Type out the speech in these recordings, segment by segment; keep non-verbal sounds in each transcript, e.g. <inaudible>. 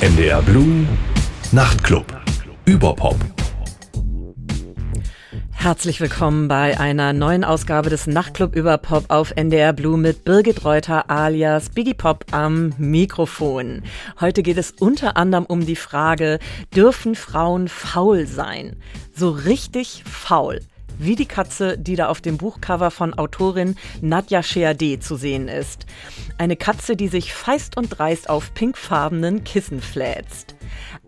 NDR Blue Nachtclub. Überpop. Herzlich willkommen bei einer neuen Ausgabe des Nachtclub über Pop auf NDR Blue mit Birgit Reuter alias Biggie Pop am Mikrofon. Heute geht es unter anderem um die Frage, dürfen Frauen faul sein? So richtig faul wie die Katze, die da auf dem Buchcover von Autorin Nadja Sheade zu sehen ist. Eine Katze, die sich feist und dreist auf pinkfarbenen Kissen fläzt.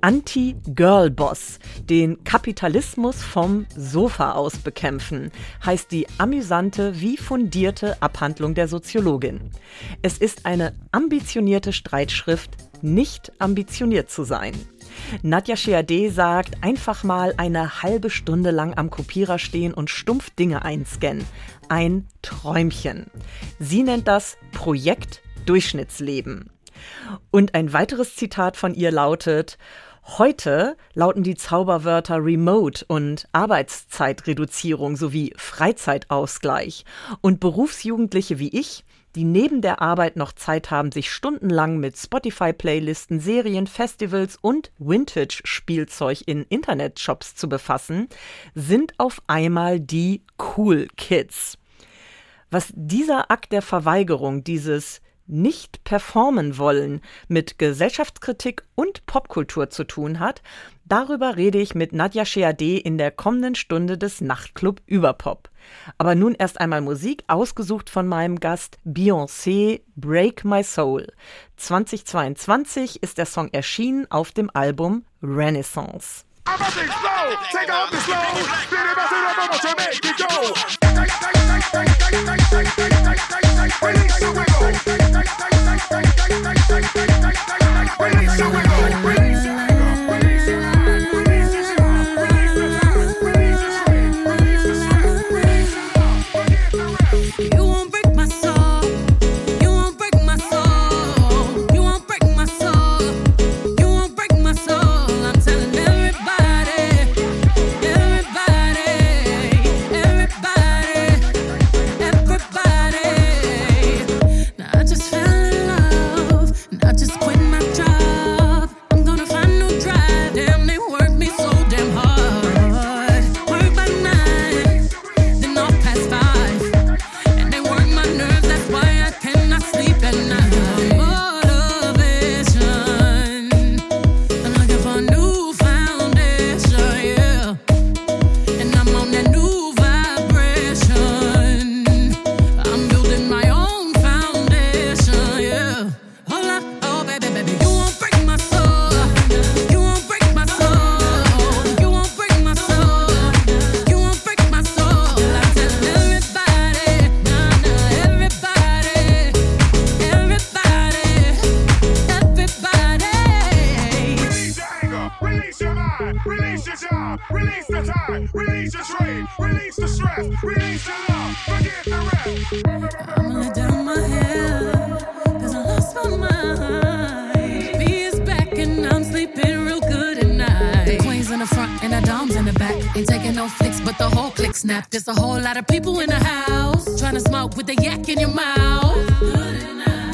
Anti-Girl-Boss, den Kapitalismus vom Sofa aus bekämpfen, heißt die amüsante wie fundierte Abhandlung der Soziologin. Es ist eine ambitionierte Streitschrift, nicht ambitioniert zu sein. Nadja Sheade sagt, einfach mal eine halbe Stunde lang am Kopierer stehen und stumpf Dinge einscannen. Ein Träumchen. Sie nennt das Projekt Durchschnittsleben. Und ein weiteres Zitat von ihr lautet, Heute lauten die Zauberwörter Remote und Arbeitszeitreduzierung sowie Freizeitausgleich. Und Berufsjugendliche wie ich die neben der Arbeit noch Zeit haben, sich stundenlang mit Spotify-Playlisten, Serien, Festivals und Vintage-Spielzeug in Internetshops zu befassen, sind auf einmal die Cool Kids. Was dieser Akt der Verweigerung, dieses nicht performen wollen mit Gesellschaftskritik und Popkultur zu tun hat, darüber rede ich mit Nadja Sheade in der kommenden Stunde des Nachtclub Überpop. Aber nun erst einmal Musik, ausgesucht von meinem Gast Beyoncé Break My Soul. 2022 ist der Song erschienen auf dem Album Renaissance. Release the wiggle. Release the front and the doms in the back. Ain't taking no flicks, but the whole click snap. There's a whole lot of people in the house trying to smoke with the yak in your mouth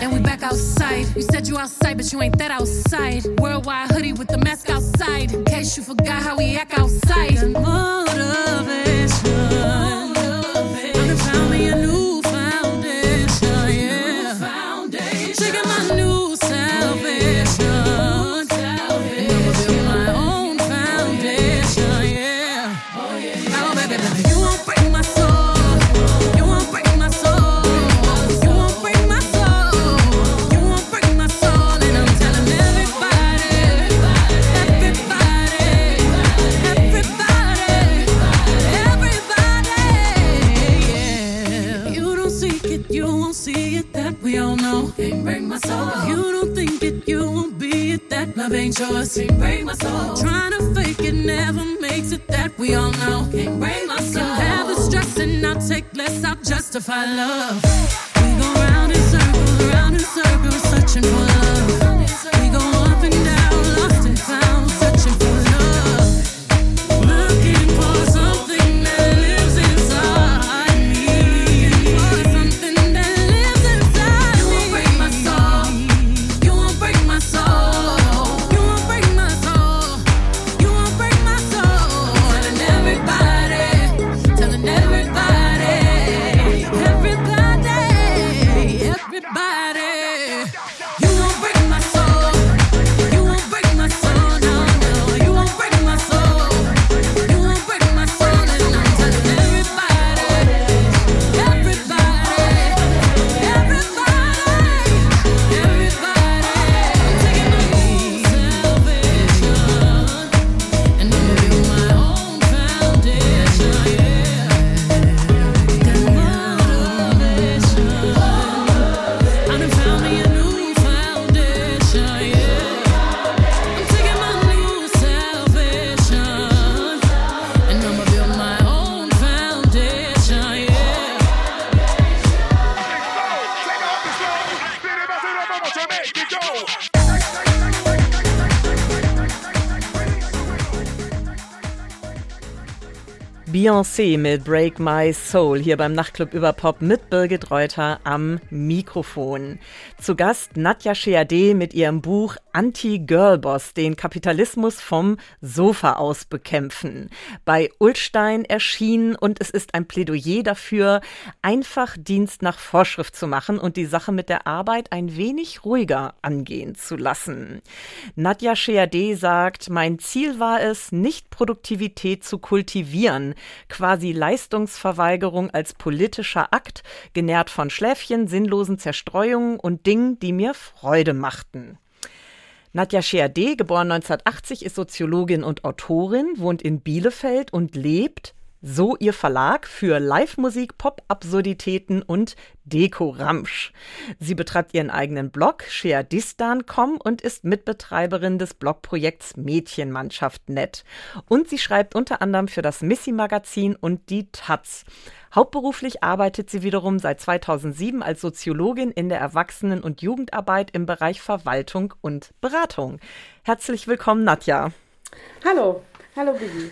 And we back outside. You said you outside, but you ain't that outside. Worldwide hoodie with the mask outside. In case you forgot how we act outside. Motivated. Can't break my soul. Trying to fake it never makes it. That we all know. Can't break my soul. Have the stress and I take less. I justify love. We go round in circles, round in circles, searching for love. ambiance Mit Break My Soul hier beim Nachtclub über Pop mit Birgit Reuter am Mikrofon. Zu Gast Nadja Sheade mit ihrem Buch Anti-Girlboss, den Kapitalismus vom Sofa aus bekämpfen. Bei Ulstein erschienen und es ist ein Plädoyer dafür, einfach Dienst nach Vorschrift zu machen und die Sache mit der Arbeit ein wenig ruhiger angehen zu lassen. Nadja Sheade sagt, mein Ziel war es, nicht Produktivität zu kultivieren, quasi Leistungsverweigerung als politischer Akt, genährt von Schläfchen, sinnlosen Zerstreuungen und Dingen, die mir Freude machten. Nadja Scheerde, geboren 1980, ist Soziologin und Autorin, wohnt in Bielefeld und lebt, so ihr Verlag, für Live-Musik, Pop-Absurditäten und Deko-Ramsch. Sie betreibt ihren eigenen Blog sheadistan.com und ist Mitbetreiberin des Blogprojekts Mädchenmannschaft.net. Und sie schreibt unter anderem für das Missy-Magazin und die Taz. Hauptberuflich arbeitet sie wiederum seit 2007 als Soziologin in der Erwachsenen- und Jugendarbeit im Bereich Verwaltung und Beratung. Herzlich willkommen, Nadja. Hallo, hallo Bibi.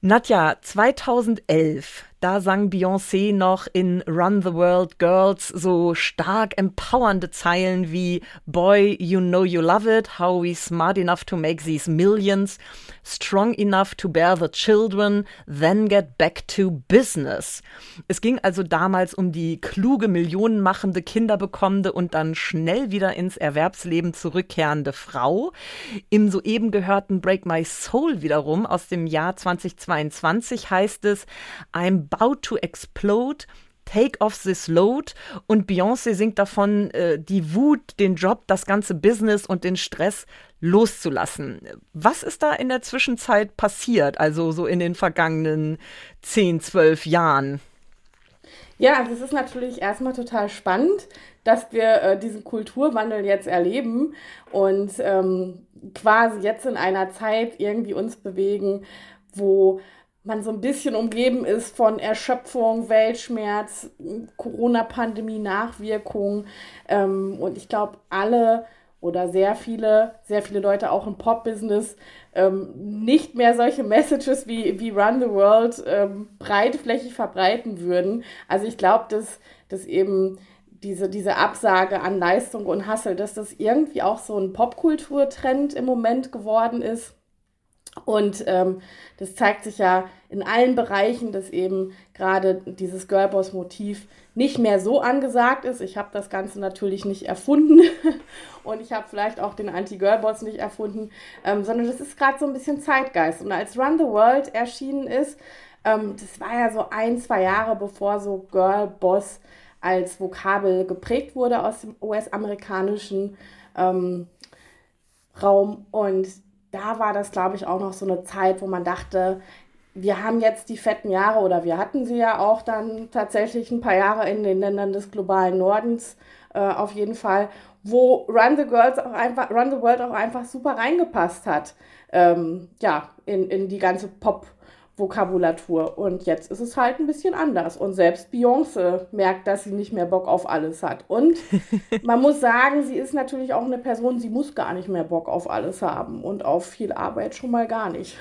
Nadja, 2011, da sang Beyoncé noch in Run the World Girls so stark empowernde Zeilen wie Boy, you know you love it, how we smart enough to make these millions, strong enough to bear the children, then get back to business. Es ging also damals um die kluge, millionenmachende, kinderbekommende und dann schnell wieder ins Erwerbsleben zurückkehrende Frau. Im soeben gehörten Break My Soul wiederum aus dem Jahr 2022 heißt es, I'm About to Explode, Take Off This Load und Beyoncé singt davon, äh, die Wut, den Job, das ganze Business und den Stress loszulassen. Was ist da in der Zwischenzeit passiert, also so in den vergangenen 10, 12 Jahren? Ja, also es ist natürlich erstmal total spannend, dass wir äh, diesen Kulturwandel jetzt erleben und ähm, quasi jetzt in einer Zeit irgendwie uns bewegen, wo man so ein bisschen umgeben ist von Erschöpfung, Weltschmerz, Corona-Pandemie, Nachwirkungen. Ähm, und ich glaube, alle oder sehr viele, sehr viele Leute auch im Pop-Business ähm, nicht mehr solche Messages wie, wie Run the World ähm, breitflächig verbreiten würden. Also ich glaube, dass, dass eben diese, diese Absage an Leistung und Hassel, dass das irgendwie auch so ein Popkulturtrend im Moment geworden ist und ähm, das zeigt sich ja in allen Bereichen, dass eben gerade dieses Girlboss-Motiv nicht mehr so angesagt ist. Ich habe das Ganze natürlich nicht erfunden <laughs> und ich habe vielleicht auch den Anti-Girlboss nicht erfunden, ähm, sondern das ist gerade so ein bisschen Zeitgeist. Und als Run the World erschienen ist, ähm, das war ja so ein, zwei Jahre bevor so Girlboss als Vokabel geprägt wurde aus dem US-amerikanischen ähm, Raum. Und da war das, glaube ich, auch noch so eine Zeit, wo man dachte, wir haben jetzt die fetten Jahre oder wir hatten sie ja auch dann tatsächlich ein paar Jahre in den Ländern des globalen Nordens äh, auf jeden Fall, wo Run the Girls auch einfach, Run the World auch einfach super reingepasst hat. Ähm, ja, in, in die ganze Pop- Vokabulatur. Und jetzt ist es halt ein bisschen anders. Und selbst Beyoncé merkt, dass sie nicht mehr Bock auf alles hat. Und <laughs> man muss sagen, sie ist natürlich auch eine Person, sie muss gar nicht mehr Bock auf alles haben und auf viel Arbeit schon mal gar nicht.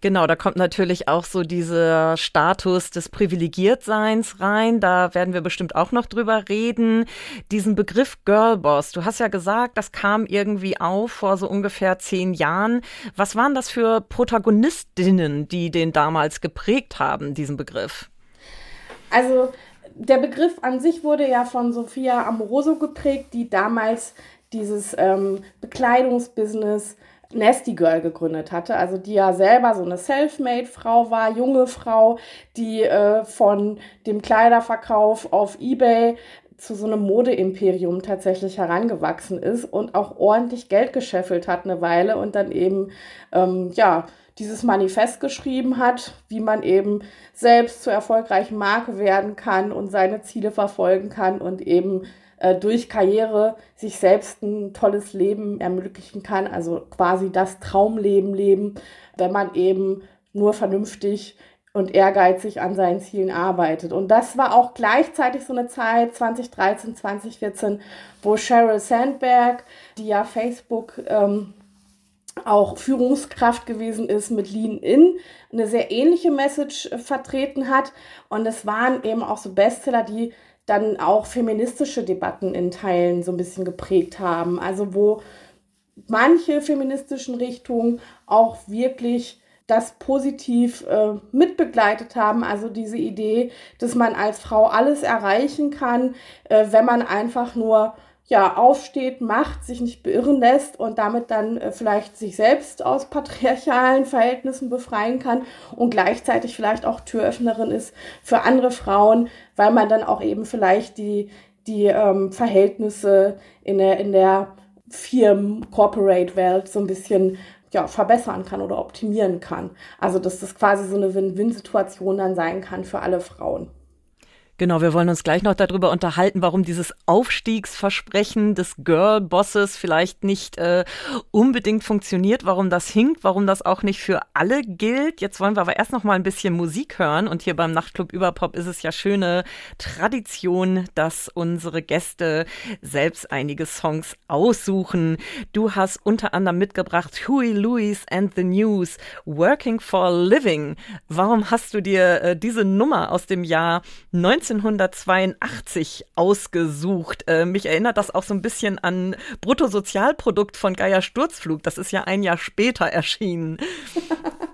Genau, da kommt natürlich auch so dieser Status des Privilegiertseins rein. Da werden wir bestimmt auch noch drüber reden. Diesen Begriff Girlboss, du hast ja gesagt, das kam irgendwie auf vor so ungefähr zehn Jahren. Was waren das für Protagonistinnen, die den damals geprägt haben, diesen Begriff? Also der Begriff an sich wurde ja von Sophia Amoroso geprägt, die damals dieses ähm, Bekleidungsbusiness Nasty Girl gegründet hatte, also die ja selber so eine Selfmade-Frau war, junge Frau, die äh, von dem Kleiderverkauf auf eBay zu so einem Modeimperium tatsächlich herangewachsen ist und auch ordentlich Geld gescheffelt hat eine Weile und dann eben, ähm, ja, dieses Manifest geschrieben hat, wie man eben selbst zur erfolgreichen Marke werden kann und seine Ziele verfolgen kann und eben äh, durch Karriere sich selbst ein tolles Leben ermöglichen kann, also quasi das Traumleben leben, wenn man eben nur vernünftig und ehrgeizig an seinen Zielen arbeitet. Und das war auch gleichzeitig so eine Zeit, 2013, 2014, wo Sheryl Sandberg, die ja Facebook ähm, auch Führungskraft gewesen ist mit Lean In, eine sehr ähnliche Message vertreten hat. Und es waren eben auch so Bestseller, die dann auch feministische Debatten in Teilen so ein bisschen geprägt haben. Also wo manche feministischen Richtungen auch wirklich das positiv äh, mitbegleitet haben. Also diese Idee, dass man als Frau alles erreichen kann, äh, wenn man einfach nur ja, aufsteht, macht, sich nicht beirren lässt und damit dann äh, vielleicht sich selbst aus patriarchalen Verhältnissen befreien kann und gleichzeitig vielleicht auch Türöffnerin ist für andere Frauen, weil man dann auch eben vielleicht die, die ähm, Verhältnisse in der, in der Firmen-Corporate-Welt so ein bisschen ja, verbessern kann oder optimieren kann. Also dass das quasi so eine Win-Win-Situation dann sein kann für alle Frauen. Genau, wir wollen uns gleich noch darüber unterhalten, warum dieses Aufstiegsversprechen des Girl-Bosses vielleicht nicht äh, unbedingt funktioniert, warum das hinkt, warum das auch nicht für alle gilt. Jetzt wollen wir aber erst noch mal ein bisschen Musik hören und hier beim Nachtclub Überpop ist es ja schöne Tradition, dass unsere Gäste selbst einige Songs aussuchen. Du hast unter anderem mitgebracht Huey Lewis and the News, Working for a Living. Warum hast du dir äh, diese Nummer aus dem Jahr 19 1982 ausgesucht. Äh, mich erinnert das auch so ein bisschen an Bruttosozialprodukt von Geier Sturzflug. Das ist ja ein Jahr später erschienen.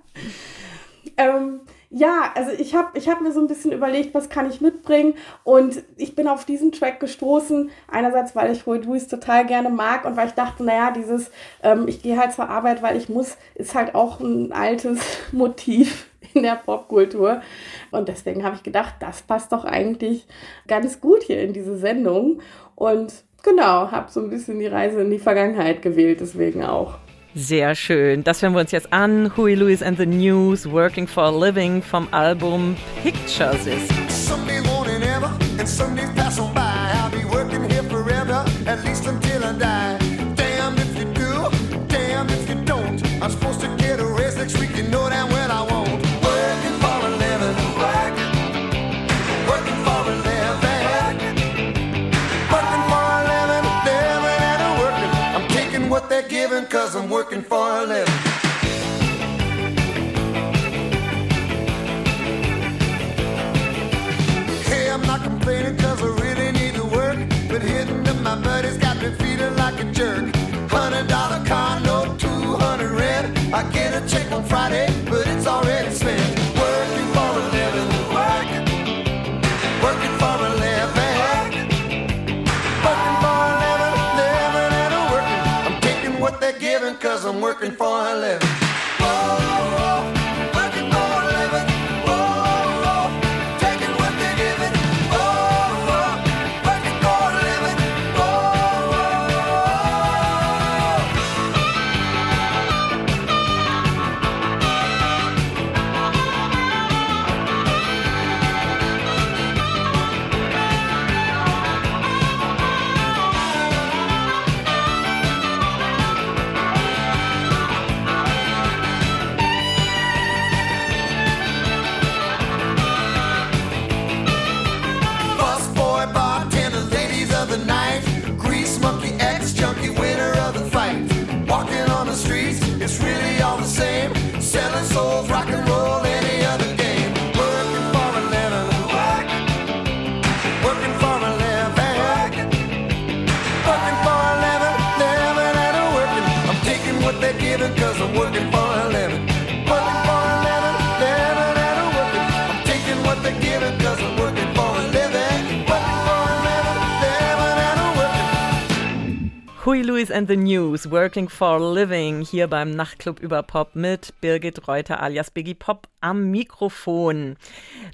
<laughs> ähm, ja, also ich habe ich hab mir so ein bisschen überlegt, was kann ich mitbringen und ich bin auf diesen Track gestoßen, einerseits, weil ich Roy Lewis total gerne mag und weil ich dachte, naja, dieses ähm, ich gehe halt zur Arbeit, weil ich muss, ist halt auch ein altes <laughs> Motiv <laughs> in der Popkultur und deswegen habe ich gedacht, das passt doch eigentlich ganz gut hier in diese Sendung und genau, habe so ein bisschen die Reise in die Vergangenheit gewählt, deswegen auch. Sehr schön. Das hören wir uns jetzt an. Huey Lewis and the News, Working for a Living vom Album Pictures ist. Someday morning ever and pass on they're cause I'm working for a living. Hey, I'm not complaining cause I really need to work. But hitting up my buddies got me feeling like a jerk. Hundred dollar car note, two hundred red. I get a check on Friday, I'm working for a living. And the News, Working for a Living, hier beim Nachtclub über Pop mit Birgit Reuter alias Biggie Pop am Mikrofon.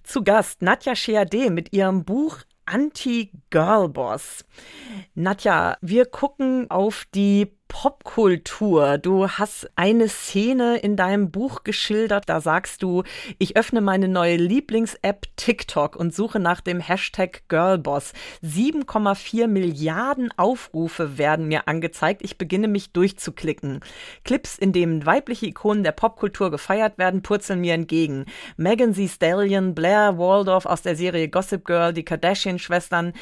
Zu Gast Nadja Sheade mit ihrem Buch Anti-Girl-Boss. Nadja, wir gucken auf die Popkultur. Du hast eine Szene in deinem Buch geschildert. Da sagst du, ich öffne meine neue Lieblings-App TikTok und suche nach dem Hashtag Girlboss. 7,4 Milliarden Aufrufe werden mir angezeigt. Ich beginne mich durchzuklicken. Clips, in denen weibliche Ikonen der Popkultur gefeiert werden, purzeln mir entgegen. Megan Thee Stallion, Blair Waldorf aus der Serie Gossip Girl, die Kardashian-Schwestern,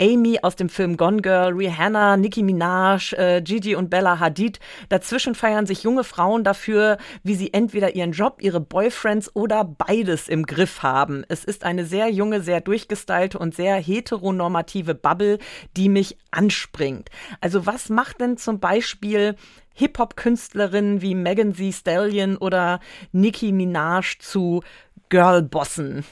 Amy aus dem Film Gone Girl, Rihanna, Nicki Minaj, äh, Gigi und von Bella Hadid. Dazwischen feiern sich junge Frauen dafür, wie sie entweder ihren Job, ihre Boyfriends oder beides im Griff haben. Es ist eine sehr junge, sehr durchgestylte und sehr heteronormative Bubble, die mich anspringt. Also was macht denn zum Beispiel Hip-Hop-Künstlerinnen wie Megan Thee Stallion oder Nicki Minaj zu Girlbossen?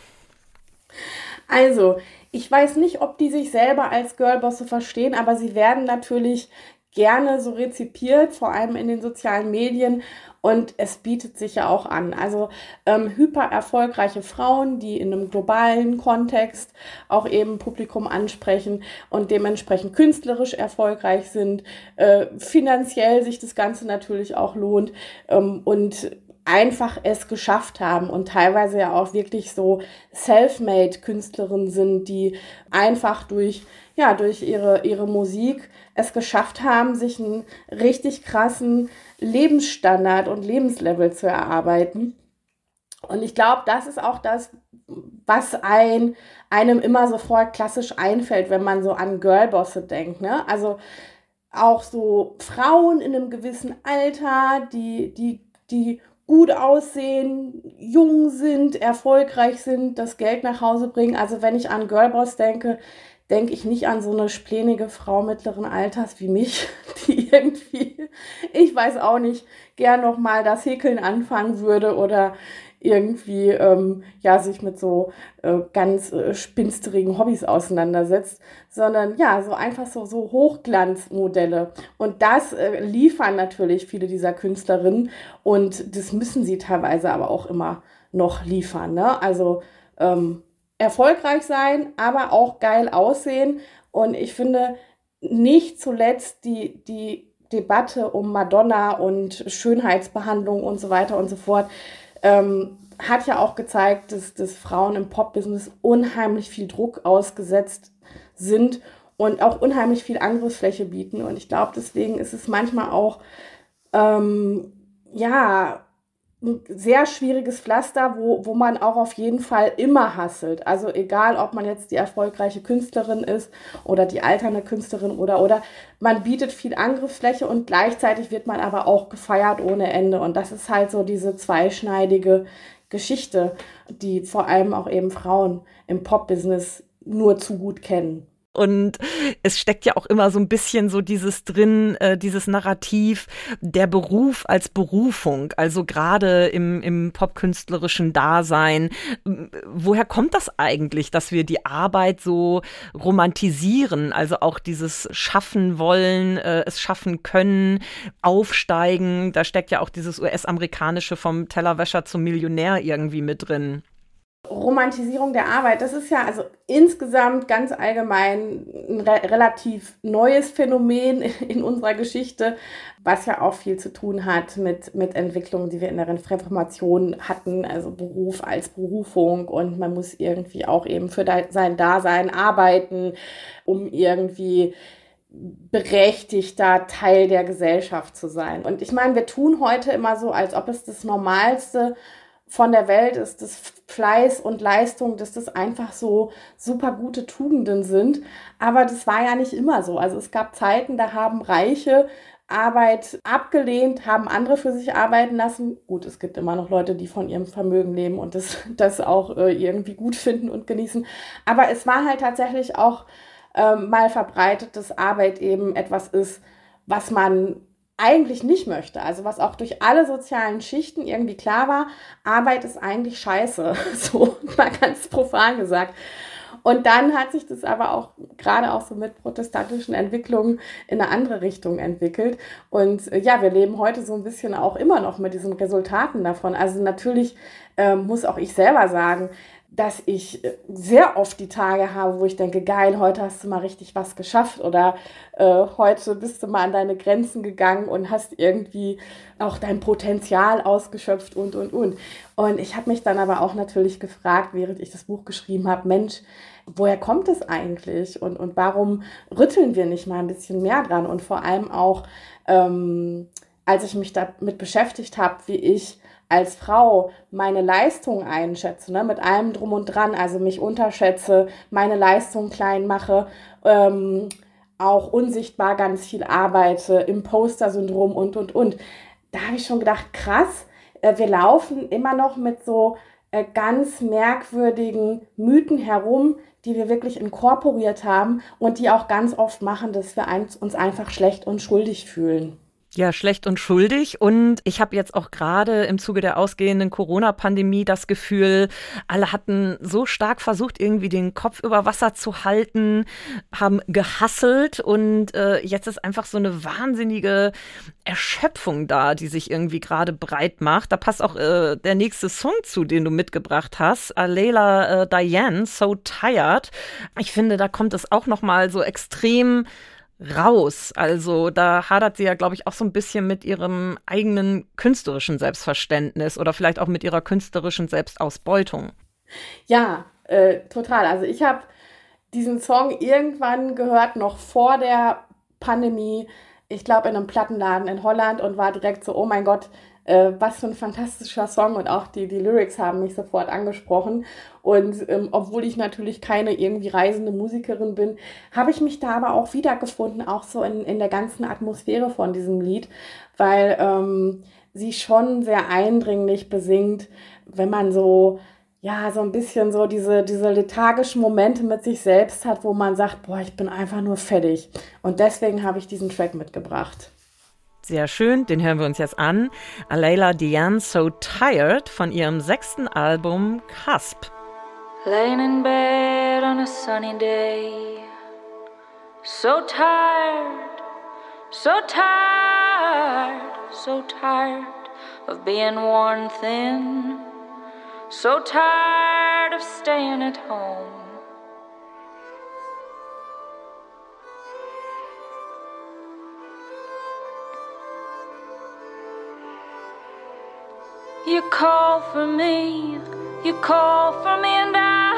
Also, ich weiß nicht, ob die sich selber als Girlbosse verstehen, aber sie werden natürlich gerne so rezipiert, vor allem in den sozialen Medien. Und es bietet sich ja auch an. Also ähm, hyper erfolgreiche Frauen, die in einem globalen Kontext auch eben Publikum ansprechen und dementsprechend künstlerisch erfolgreich sind, äh, finanziell sich das Ganze natürlich auch lohnt ähm, und einfach es geschafft haben und teilweise ja auch wirklich so self-made Künstlerinnen sind, die einfach durch, ja, durch ihre, ihre Musik es geschafft haben, sich einen richtig krassen Lebensstandard und Lebenslevel zu erarbeiten. Und ich glaube, das ist auch das, was ein, einem immer sofort klassisch einfällt, wenn man so an Girlbosse denkt. Ne? Also auch so Frauen in einem gewissen Alter, die, die, die gut aussehen, jung sind, erfolgreich sind, das Geld nach Hause bringen. Also wenn ich an Girlboss denke, denke ich nicht an so eine splenige Frau mittleren Alters wie mich, <laughs> die irgendwie, ich weiß auch nicht, gern noch mal das Häkeln anfangen würde oder irgendwie ähm, ja sich mit so äh, ganz äh, spinsterigen Hobbys auseinandersetzt, sondern ja so einfach so so Hochglanzmodelle und das äh, liefern natürlich viele dieser Künstlerinnen und das müssen sie teilweise aber auch immer noch liefern. Ne? Also ähm, erfolgreich sein, aber auch geil aussehen. Und ich finde nicht zuletzt die, die Debatte um Madonna und Schönheitsbehandlung und so weiter und so fort ähm, hat ja auch gezeigt, dass, dass Frauen im Pop-Business unheimlich viel Druck ausgesetzt sind und auch unheimlich viel Angriffsfläche bieten. Und ich glaube, deswegen ist es manchmal auch, ähm, ja, ein sehr schwieriges Pflaster, wo, wo man auch auf jeden Fall immer hasselt. Also egal, ob man jetzt die erfolgreiche Künstlerin ist oder die alternde Künstlerin oder oder man bietet viel Angriffsfläche und gleichzeitig wird man aber auch gefeiert ohne Ende. Und das ist halt so diese zweischneidige Geschichte, die vor allem auch eben Frauen im Pop-Business nur zu gut kennen. Und es steckt ja auch immer so ein bisschen so dieses drin, äh, dieses Narrativ, der Beruf als Berufung, also gerade im, im popkünstlerischen Dasein. Woher kommt das eigentlich, dass wir die Arbeit so romantisieren? Also auch dieses Schaffen wollen, äh, es schaffen können, aufsteigen. Da steckt ja auch dieses US-amerikanische vom Tellerwäscher zum Millionär irgendwie mit drin. Romantisierung der Arbeit, das ist ja also insgesamt ganz allgemein ein re relativ neues Phänomen <laughs> in unserer Geschichte, was ja auch viel zu tun hat mit, mit Entwicklungen, die wir in der Reformation hatten, also Beruf als Berufung und man muss irgendwie auch eben für sein Dasein arbeiten, um irgendwie berechtigter Teil der Gesellschaft zu sein. Und ich meine, wir tun heute immer so, als ob es das Normalste von der Welt ist, dass Fleiß und Leistung, dass das einfach so super gute Tugenden sind. Aber das war ja nicht immer so. Also es gab Zeiten, da haben Reiche Arbeit abgelehnt, haben andere für sich arbeiten lassen. Gut, es gibt immer noch Leute, die von ihrem Vermögen leben und das, <laughs> das auch äh, irgendwie gut finden und genießen. Aber es war halt tatsächlich auch äh, mal verbreitet, dass Arbeit eben etwas ist, was man eigentlich nicht möchte. Also was auch durch alle sozialen Schichten irgendwie klar war, Arbeit ist eigentlich scheiße. <laughs> So mal ganz profan gesagt. Und dann hat sich das aber auch gerade auch so mit protestantischen Entwicklungen in eine andere Richtung entwickelt. Und äh, ja, wir leben heute so ein bisschen auch immer noch mit diesen Resultaten davon. Also natürlich äh, muss auch ich selber sagen, dass ich äh, sehr oft die Tage habe, wo ich denke, geil, heute hast du mal richtig was geschafft oder äh, heute bist du mal an deine Grenzen gegangen und hast irgendwie auch dein Potenzial ausgeschöpft und, und, und. Und ich habe mich dann aber auch natürlich gefragt, während ich das Buch geschrieben habe, Mensch, woher kommt es eigentlich und, und warum rütteln wir nicht mal ein bisschen mehr dran? Und vor allem auch, ähm, als ich mich damit beschäftigt habe, wie ich als Frau meine Leistung einschätze, ne, mit allem drum und dran, also mich unterschätze, meine Leistung klein mache, ähm, auch unsichtbar ganz viel arbeite, Imposter-Syndrom und, und, und. Da habe ich schon gedacht, krass, äh, wir laufen immer noch mit so äh, ganz merkwürdigen Mythen herum, die wir wirklich inkorporiert haben und die auch ganz oft machen, dass wir uns einfach schlecht und schuldig fühlen. Ja, schlecht und schuldig. Und ich habe jetzt auch gerade im Zuge der ausgehenden Corona-Pandemie das Gefühl, alle hatten so stark versucht, irgendwie den Kopf über Wasser zu halten, haben gehasselt und äh, jetzt ist einfach so eine wahnsinnige Erschöpfung da, die sich irgendwie gerade breit macht. Da passt auch äh, der nächste Song zu, den du mitgebracht hast, Alela äh, Diane, So Tired. Ich finde, da kommt es auch noch mal so extrem raus. Also da hadert sie ja, glaube ich, auch so ein bisschen mit ihrem eigenen künstlerischen Selbstverständnis oder vielleicht auch mit ihrer künstlerischen Selbstausbeutung. Ja, äh, total. Also ich habe diesen Song irgendwann gehört, noch vor der Pandemie. Ich glaube in einem Plattenladen in Holland und war direkt so, oh mein Gott, äh, was für ein fantastischer Song und auch die, die Lyrics haben mich sofort angesprochen. Und ähm, obwohl ich natürlich keine irgendwie reisende Musikerin bin, habe ich mich da aber auch wiedergefunden, auch so in, in der ganzen Atmosphäre von diesem Lied, weil ähm, sie schon sehr eindringlich besingt, wenn man so ja, so ein bisschen so diese, diese lethargischen Momente mit sich selbst hat, wo man sagt, boah, ich bin einfach nur fertig. Und deswegen habe ich diesen Track mitgebracht. Sehr schön, den hören wir uns jetzt an. Alayla Diane So Tired von ihrem sechsten Album Cusp. Laying in bed on a sunny day So tired, so tired, so tired of being worn thin So tired of staying at home You call for me, you call for me, and I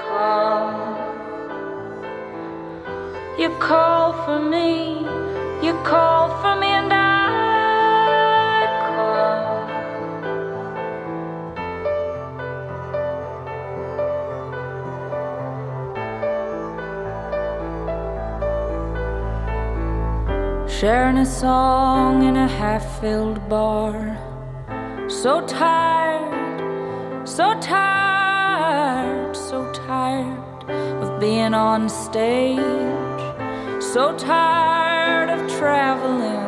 come. You call for me, you call for me, and I come. Sharing a song in a half filled bar so tired, so tired, so tired of being on stage, so tired of traveling.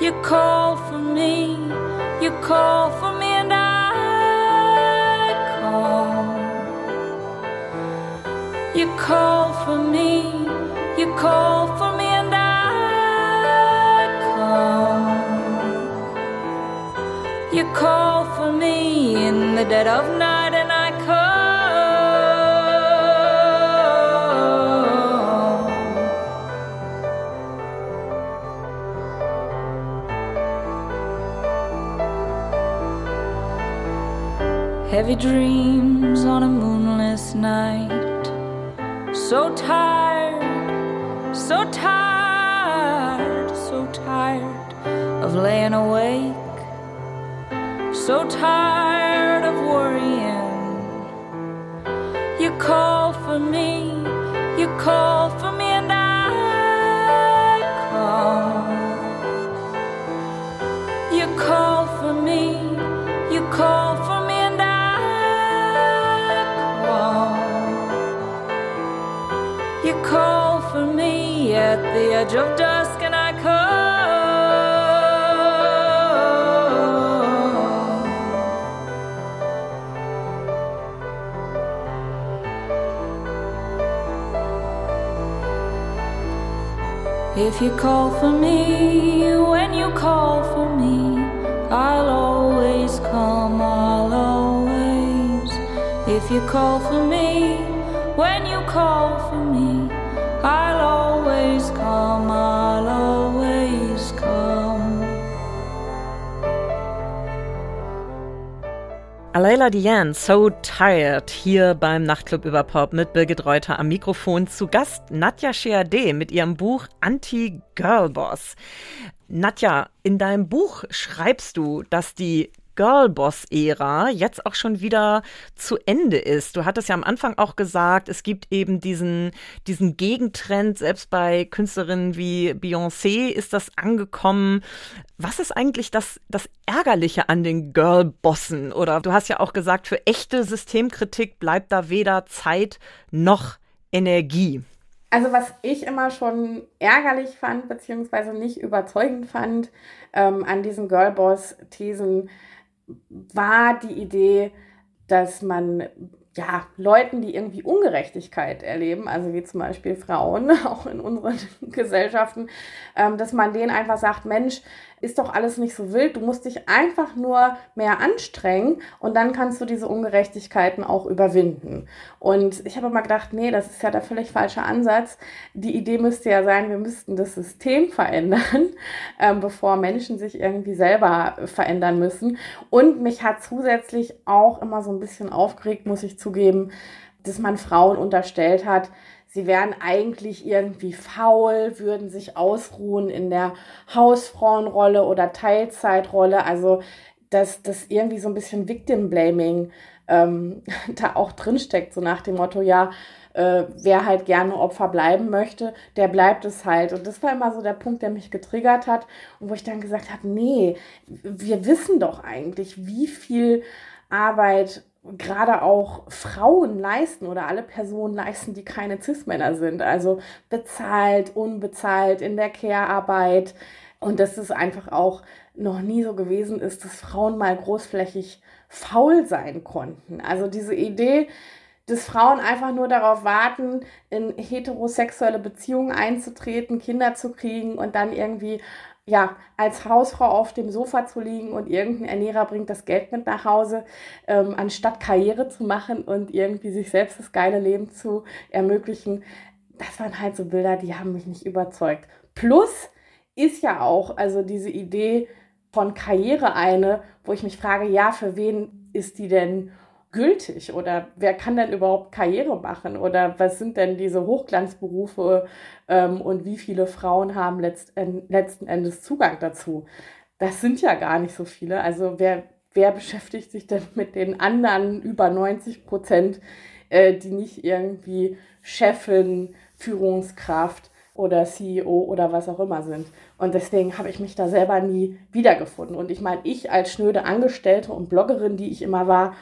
You call for me, you call for me, and I come. You call for me, you call for call for me in the dead of night, and I come. Heavy dreams on a moonless night. So tired, so tired, so tired of laying awake so tired of worrying. You call for me, you call for me, and I come. You call for me, you call for me, and I come. You call for me at the edge of dusk, If you call for me, when you call for me, I'll always come, I'll always. If you call for me, when you call for me, I'll always come, I'll Alayla Diane, So Tired, hier beim Nachtclub über Pop mit Birgit Reuter am Mikrofon. Zu Gast Nadja Sheade mit ihrem Buch Anti-Girlboss. Nadja, in deinem Buch schreibst du, dass die Girlboss-Ära jetzt auch schon wieder zu Ende ist. Du hattest ja am Anfang auch gesagt, es gibt eben diesen, diesen Gegentrend, selbst bei Künstlerinnen wie Beyoncé ist das angekommen. Was ist eigentlich das, das Ärgerliche an den Girlbossen? Oder du hast ja auch gesagt, für echte Systemkritik bleibt da weder Zeit noch Energie. Also was ich immer schon ärgerlich fand, beziehungsweise nicht überzeugend fand ähm, an diesen Girlboss-Thesen, war die Idee, dass man ja, Leuten, die irgendwie Ungerechtigkeit erleben, also wie zum Beispiel Frauen, <laughs> auch in unseren Gesellschaften, ähm, dass man denen einfach sagt, Mensch, ist doch alles nicht so wild. Du musst dich einfach nur mehr anstrengen und dann kannst du diese Ungerechtigkeiten auch überwinden. Und ich habe mal gedacht, nee, das ist ja der völlig falsche Ansatz. Die Idee müsste ja sein, wir müssten das System verändern, <laughs> ähm, bevor Menschen sich irgendwie selber verändern müssen. Und mich hat zusätzlich auch immer so ein bisschen aufgeregt, muss ich zugeben, dass man Frauen unterstellt hat, sie wären eigentlich irgendwie faul, würden sich ausruhen in der Hausfrauenrolle oder Teilzeitrolle. Also, dass das irgendwie so ein bisschen Victim Blaming ähm, <laughs> da auch drinsteckt, so nach dem Motto, ja, äh, wer halt gerne Opfer bleiben möchte, der bleibt es halt. Und das war immer so der Punkt, der mich getriggert hat und wo ich dann gesagt habe, nee, wir wissen doch eigentlich, wie viel Arbeit gerade auch Frauen leisten oder alle Personen leisten, die keine Cis-Männer sind. Also bezahlt, unbezahlt in der Care-Arbeit. Und dass es einfach auch noch nie so gewesen ist, dass Frauen mal großflächig faul sein konnten. Also diese Idee, dass Frauen einfach nur darauf warten, in heterosexuelle Beziehungen einzutreten, Kinder zu kriegen und dann irgendwie ja, als Hausfrau auf dem Sofa zu liegen und irgendein Ernährer bringt das Geld mit nach Hause, ähm, anstatt Karriere zu machen und irgendwie sich selbst das geile Leben zu ermöglichen. Das waren halt so Bilder, die haben mich nicht überzeugt. Plus ist ja auch, also diese Idee von Karriere eine, wo ich mich frage, ja, für wen ist die denn gültig oder wer kann denn überhaupt Karriere machen oder was sind denn diese Hochglanzberufe ähm, und wie viele Frauen haben letzt, letzten Endes Zugang dazu? Das sind ja gar nicht so viele. Also wer, wer beschäftigt sich denn mit den anderen über 90 Prozent, äh, die nicht irgendwie Chefin, Führungskraft oder CEO oder was auch immer sind. Und deswegen habe ich mich da selber nie wiedergefunden. Und ich meine, ich als schnöde Angestellte und Bloggerin, die ich immer war,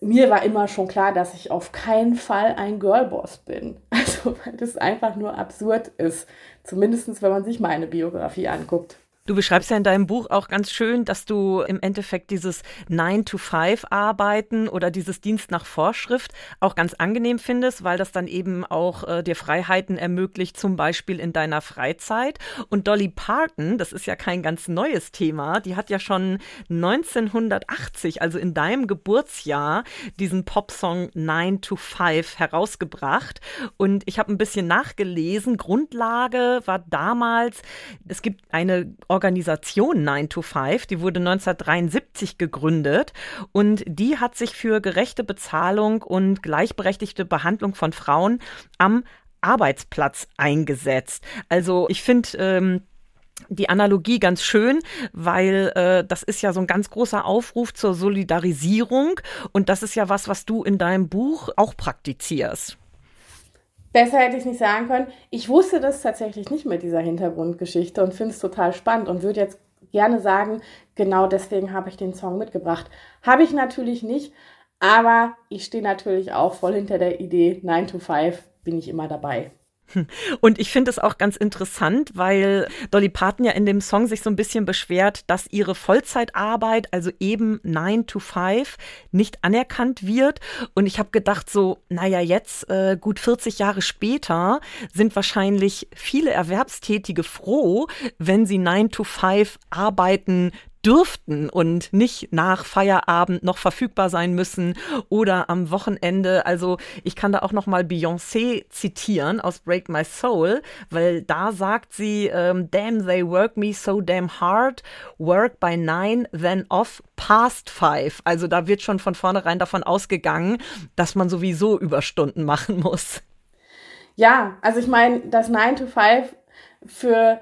mir war immer schon klar, dass ich auf keinen Fall ein Girlboss bin. <laughs> Also, weil das einfach nur absurd ist. Zumindest, wenn man sich meine Biografie anguckt. Du beschreibst ja in deinem Buch auch ganz schön, dass du im Endeffekt dieses 9-to-5-Arbeiten oder dieses Dienst nach Vorschrift auch ganz angenehm findest, weil das dann eben auch äh, dir Freiheiten ermöglicht, zum Beispiel in deiner Freizeit. Und Dolly Parton, das ist ja kein ganz neues Thema, die hat ja schon 1980, also in deinem Geburtsjahr, diesen Popsong 9-to-5 herausgebracht. Und ich habe ein bisschen nachgelesen. Grundlage war damals, es gibt eine Organisation 9 to 5, die wurde 1973 gegründet und die hat sich für gerechte Bezahlung und gleichberechtigte Behandlung von Frauen am Arbeitsplatz eingesetzt. Also ich finde, ähm, die Analogie ganz schön, weil äh, das ist ja so ein ganz großer Aufruf zur Solidarisierung und das ist ja was, was du in deinem Buch auch praktizierst. Besser hätte ich es nicht sagen können. Ich wusste das tatsächlich nicht mit dieser Hintergrundgeschichte und finde es total spannend und würde jetzt gerne sagen, genau deswegen habe ich den Song mitgebracht. Habe ich natürlich nicht, aber ich stehe natürlich auch voll hinter der Idee 9 to 5 bin ich immer dabei. Und ich finde es auch ganz interessant, weil Dolly Parton ja in dem Song sich so ein bisschen beschwert, dass ihre Vollzeitarbeit, also eben 9 to 5, nicht anerkannt wird. Und ich habe gedacht, so, naja, jetzt, äh, gut 40 Jahre später, sind wahrscheinlich viele Erwerbstätige froh, wenn sie 9 to 5 arbeiten dürften und nicht nach Feierabend noch verfügbar sein müssen oder am Wochenende. Also ich kann da auch noch mal Beyoncé zitieren aus Break My Soul, weil da sagt sie, ähm, damn they work me so damn hard, work by nine, then off past five. Also da wird schon von vornherein davon ausgegangen, dass man sowieso Überstunden machen muss. Ja, also ich meine, das 9 to 5 für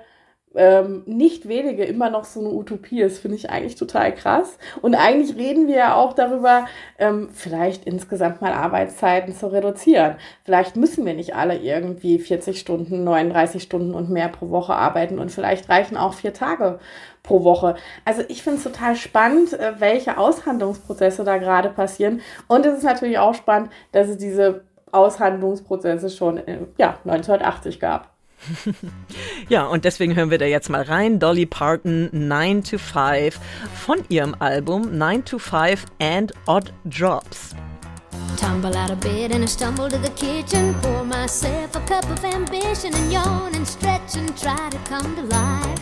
ähm, nicht wenige immer noch so eine Utopie ist, finde ich eigentlich total krass. Und eigentlich reden wir ja auch darüber, ähm, vielleicht insgesamt mal Arbeitszeiten zu reduzieren. Vielleicht müssen wir nicht alle irgendwie 40 Stunden, 39 Stunden und mehr pro Woche arbeiten und vielleicht reichen auch vier Tage pro Woche. Also ich finde es total spannend, äh, welche Aushandlungsprozesse da gerade passieren. Und es ist natürlich auch spannend, dass es diese Aushandlungsprozesse schon äh, ja, 1980 gab. <laughs> ja, und deswegen hören wir da jetzt mal rein. Dolly Parton 9 to 5 von ihrem Album 9 to 5 and Odd Jobs. Tumble out of bed and I stumble to the kitchen. Pour myself a cup of ambition and yawn and stretch and try to come to life.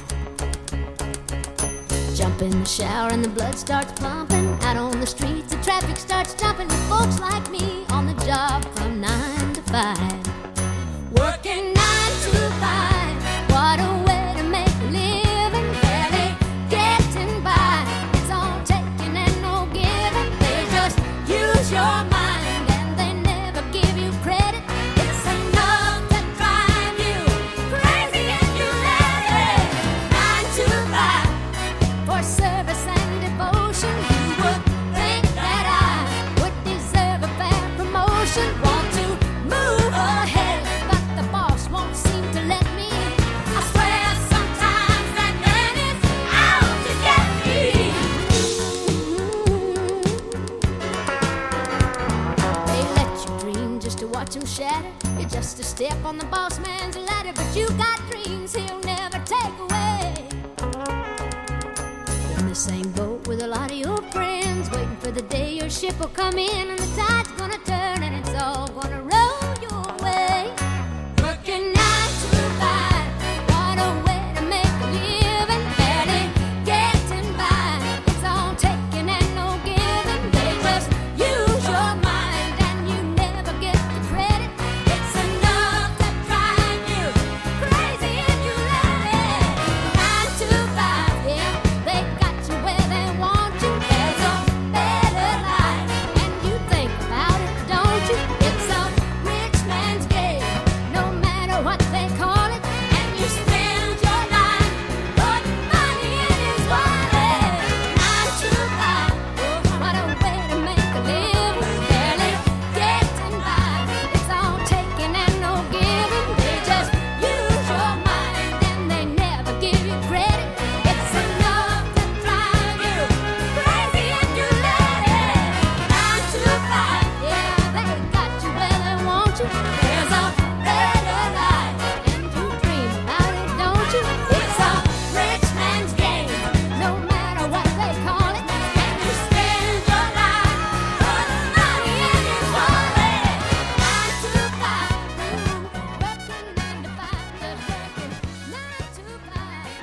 Jump in the shower and the blood starts pumping. Out on the streets, the traffic starts jumping with folks like me on the job from 9 to 5.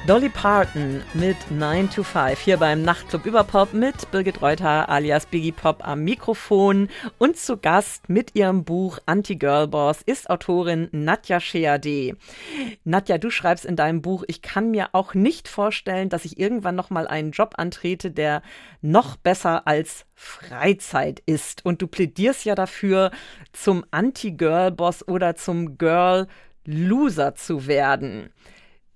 Dolly Parton mit 9 to 5 hier beim Nachtclub Überpop mit Birgit Reuter alias Biggie Pop am Mikrofon und zu Gast mit ihrem Buch Anti-Girl-Boss ist Autorin Nadja Sheade. Nadja, du schreibst in deinem Buch, ich kann mir auch nicht vorstellen, dass ich irgendwann nochmal einen Job antrete, der noch besser als Freizeit ist. Und du plädierst ja dafür, zum Anti-Girl-Boss oder zum Girl-Loser zu werden.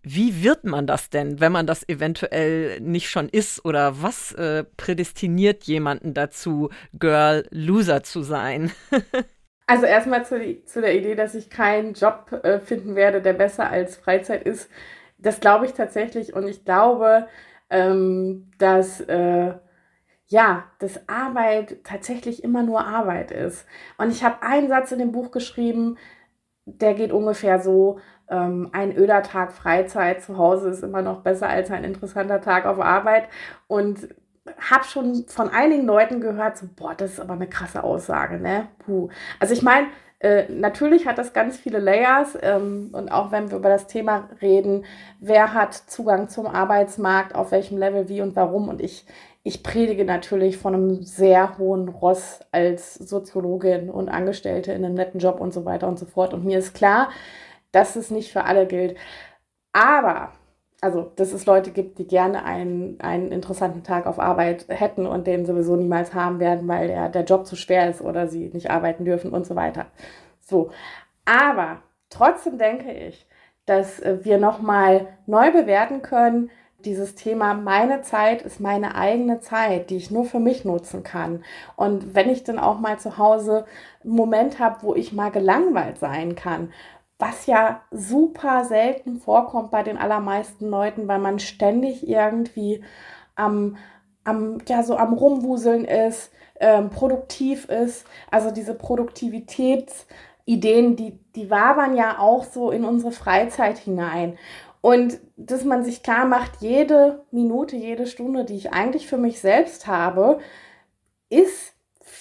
Wie wird man das denn, wenn man das eventuell nicht schon ist? Oder was äh, prädestiniert jemanden dazu, Girl Loser zu sein? <laughs> also erstmal zu, zu, der Idee, dass ich keinen Job äh, finden werde, der besser als Freizeit ist. Das glaube ich tatsächlich und ich glaube, ähm, dass äh, ja, dass Arbeit tatsächlich immer nur Arbeit ist. Und ich habe einen Satz in dem Buch geschrieben, der geht ungefähr so, ähm, ein öder Tag Freizeit zu Hause ist immer noch besser als ein interessanter Tag auf Arbeit. Und habe schon von einigen Leuten gehört, so, boah, das ist aber eine krasse Aussage, ne? Puh. Also ich meine, äh, natürlich hat das ganz viele Layers ähm, und auch wenn wir über das Thema reden, wer hat Zugang zum Arbeitsmarkt, auf welchem Level, wie und warum. Und ich, ich predige natürlich von einem sehr hohen Ross als Soziologin und Angestellte in einem netten Job und so weiter und so fort. Und mir ist klar, dass es nicht für alle gilt. Aber, also, dass es Leute gibt, die gerne einen, einen interessanten Tag auf Arbeit hätten und den sowieso niemals haben werden, weil der, der Job zu schwer ist oder sie nicht arbeiten dürfen und so weiter. So. Aber trotzdem denke ich, dass wir nochmal neu bewerten können, dieses Thema, meine Zeit ist meine eigene Zeit, die ich nur für mich nutzen kann. Und wenn ich dann auch mal zu Hause einen Moment habe, wo ich mal gelangweilt sein kann, was ja super selten vorkommt bei den allermeisten Leuten, weil man ständig irgendwie am, am, ja, so am Rumwuseln ist, ähm, produktiv ist. Also diese Produktivitätsideen, die, die wabern ja auch so in unsere Freizeit hinein. Und dass man sich klar macht, jede Minute, jede Stunde, die ich eigentlich für mich selbst habe, ist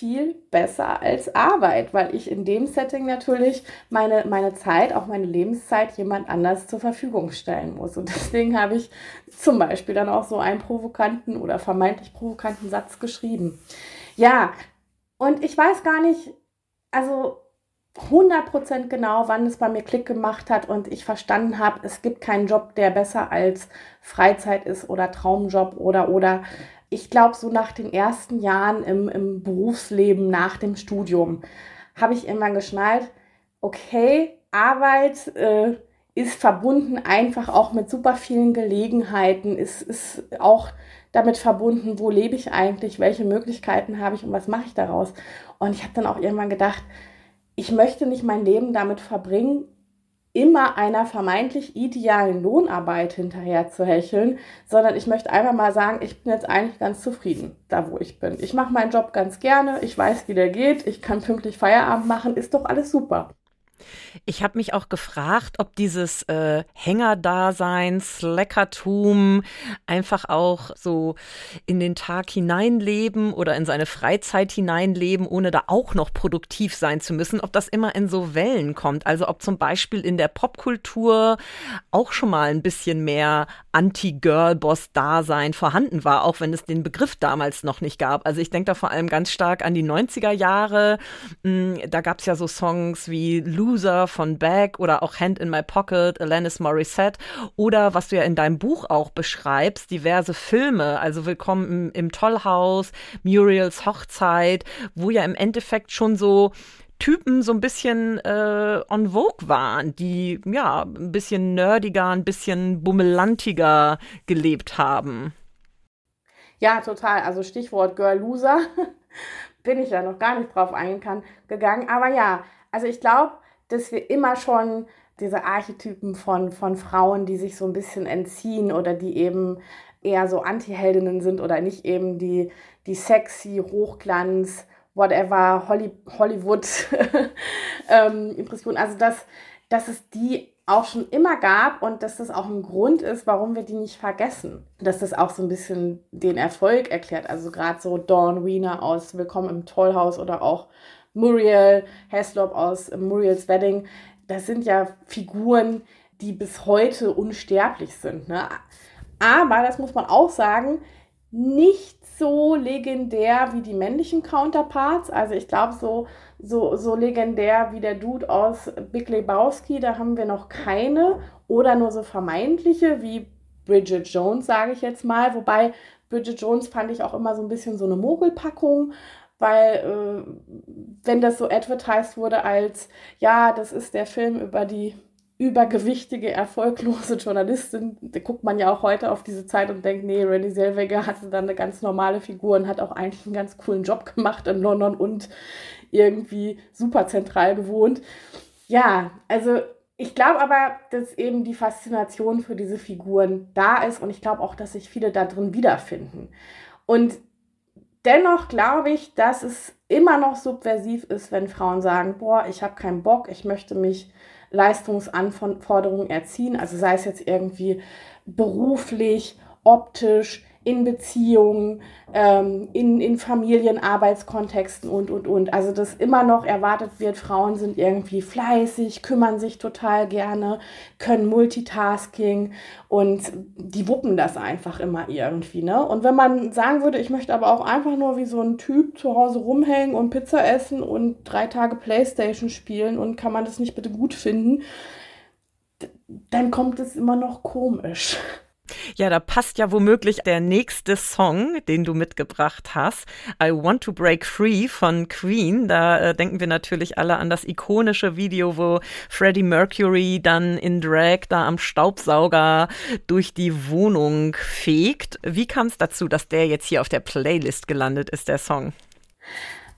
viel besser als Arbeit, weil ich in dem Setting natürlich meine, meine Zeit, auch meine Lebenszeit jemand anders zur Verfügung stellen muss. Und deswegen habe ich zum Beispiel dann auch so einen provokanten oder vermeintlich provokanten Satz geschrieben. Ja, und ich weiß gar nicht, also 100% genau, wann es bei mir Klick gemacht hat und ich verstanden habe, es gibt keinen Job, der besser als Freizeit ist oder Traumjob oder oder. Ich glaube, so nach den ersten Jahren im, im Berufsleben nach dem Studium habe ich irgendwann geschnallt, okay, Arbeit äh, ist verbunden einfach auch mit super vielen Gelegenheiten, ist, ist auch damit verbunden, wo lebe ich eigentlich, welche Möglichkeiten habe ich und was mache ich daraus. Und ich habe dann auch irgendwann gedacht, ich möchte nicht mein Leben damit verbringen, immer einer vermeintlich idealen Lohnarbeit hinterher zu hecheln, sondern ich möchte einfach mal sagen, ich bin jetzt eigentlich ganz zufrieden, da wo ich bin. Ich mache meinen Job ganz gerne, ich weiß, wie der geht, ich kann pünktlich Feierabend machen, ist doch alles super. Ich habe mich auch gefragt, ob dieses äh, Hängerdasein, Slackertum einfach auch so in den Tag hineinleben oder in seine Freizeit hineinleben, ohne da auch noch produktiv sein zu müssen, ob das immer in so Wellen kommt. Also ob zum Beispiel in der Popkultur auch schon mal ein bisschen mehr Anti-Girl-Boss-Dasein vorhanden war, auch wenn es den Begriff damals noch nicht gab. Also ich denke da vor allem ganz stark an die 90er Jahre. Hm, da gab es ja so Songs wie Loser von Beck oder auch Hand in My Pocket, Alanis Morissette oder was du ja in deinem Buch auch beschreibst, diverse Filme, also Willkommen im, im Tollhaus, Muriels Hochzeit, wo ja im Endeffekt schon so Typen so ein bisschen äh, on Vogue waren, die ja ein bisschen nerdiger, ein bisschen bummelantiger gelebt haben. Ja, total. Also Stichwort Girl Loser <laughs> bin ich ja noch gar nicht drauf eingegangen. Aber ja, also ich glaube, dass wir immer schon diese Archetypen von, von Frauen, die sich so ein bisschen entziehen oder die eben eher so Anti-Heldinnen sind oder nicht eben die, die sexy, Hochglanz, whatever, Holly, Hollywood <laughs> ähm. Also dass, dass es die auch schon immer gab und dass das auch ein Grund ist, warum wir die nicht vergessen. Dass das auch so ein bisschen den Erfolg erklärt. Also gerade so Dawn Wiener aus Willkommen im Tollhaus oder auch Muriel Heslop aus Muriels Wedding. Das sind ja Figuren, die bis heute unsterblich sind. Ne? Aber, das muss man auch sagen, nicht so legendär wie die männlichen Counterparts. Also ich glaube, so, so, so legendär wie der Dude aus Big Lebowski, da haben wir noch keine. Oder nur so vermeintliche wie Bridget Jones, sage ich jetzt mal. Wobei Bridget Jones fand ich auch immer so ein bisschen so eine Mogelpackung, weil äh, wenn das so advertised wurde als, ja, das ist der Film über die übergewichtige, erfolglose Journalistin, da guckt man ja auch heute auf diese Zeit und denkt, nee, Renée Zellweger hatte dann eine ganz normale Figur und hat auch eigentlich einen ganz coolen Job gemacht in London und irgendwie super zentral gewohnt. Ja, also ich glaube aber, dass eben die Faszination für diese Figuren da ist und ich glaube auch, dass sich viele da drin wiederfinden. Und dennoch glaube ich, dass es immer noch subversiv ist, wenn Frauen sagen, boah, ich habe keinen Bock, ich möchte mich Leistungsanforderungen erziehen, also sei es jetzt irgendwie beruflich, optisch, in Beziehungen, ähm, in, in Familienarbeitskontexten und, und, und. Also, dass immer noch erwartet wird, Frauen sind irgendwie fleißig, kümmern sich total gerne, können Multitasking und die wuppen das einfach immer irgendwie. Ne? Und wenn man sagen würde, ich möchte aber auch einfach nur wie so ein Typ zu Hause rumhängen und Pizza essen und drei Tage Playstation spielen und kann man das nicht bitte gut finden, dann kommt es immer noch komisch. Ja, da passt ja womöglich der nächste Song, den du mitgebracht hast. I Want to Break Free von Queen. Da äh, denken wir natürlich alle an das ikonische Video, wo Freddie Mercury dann in Drag da am Staubsauger durch die Wohnung fegt. Wie kam es dazu, dass der jetzt hier auf der Playlist gelandet ist, der Song?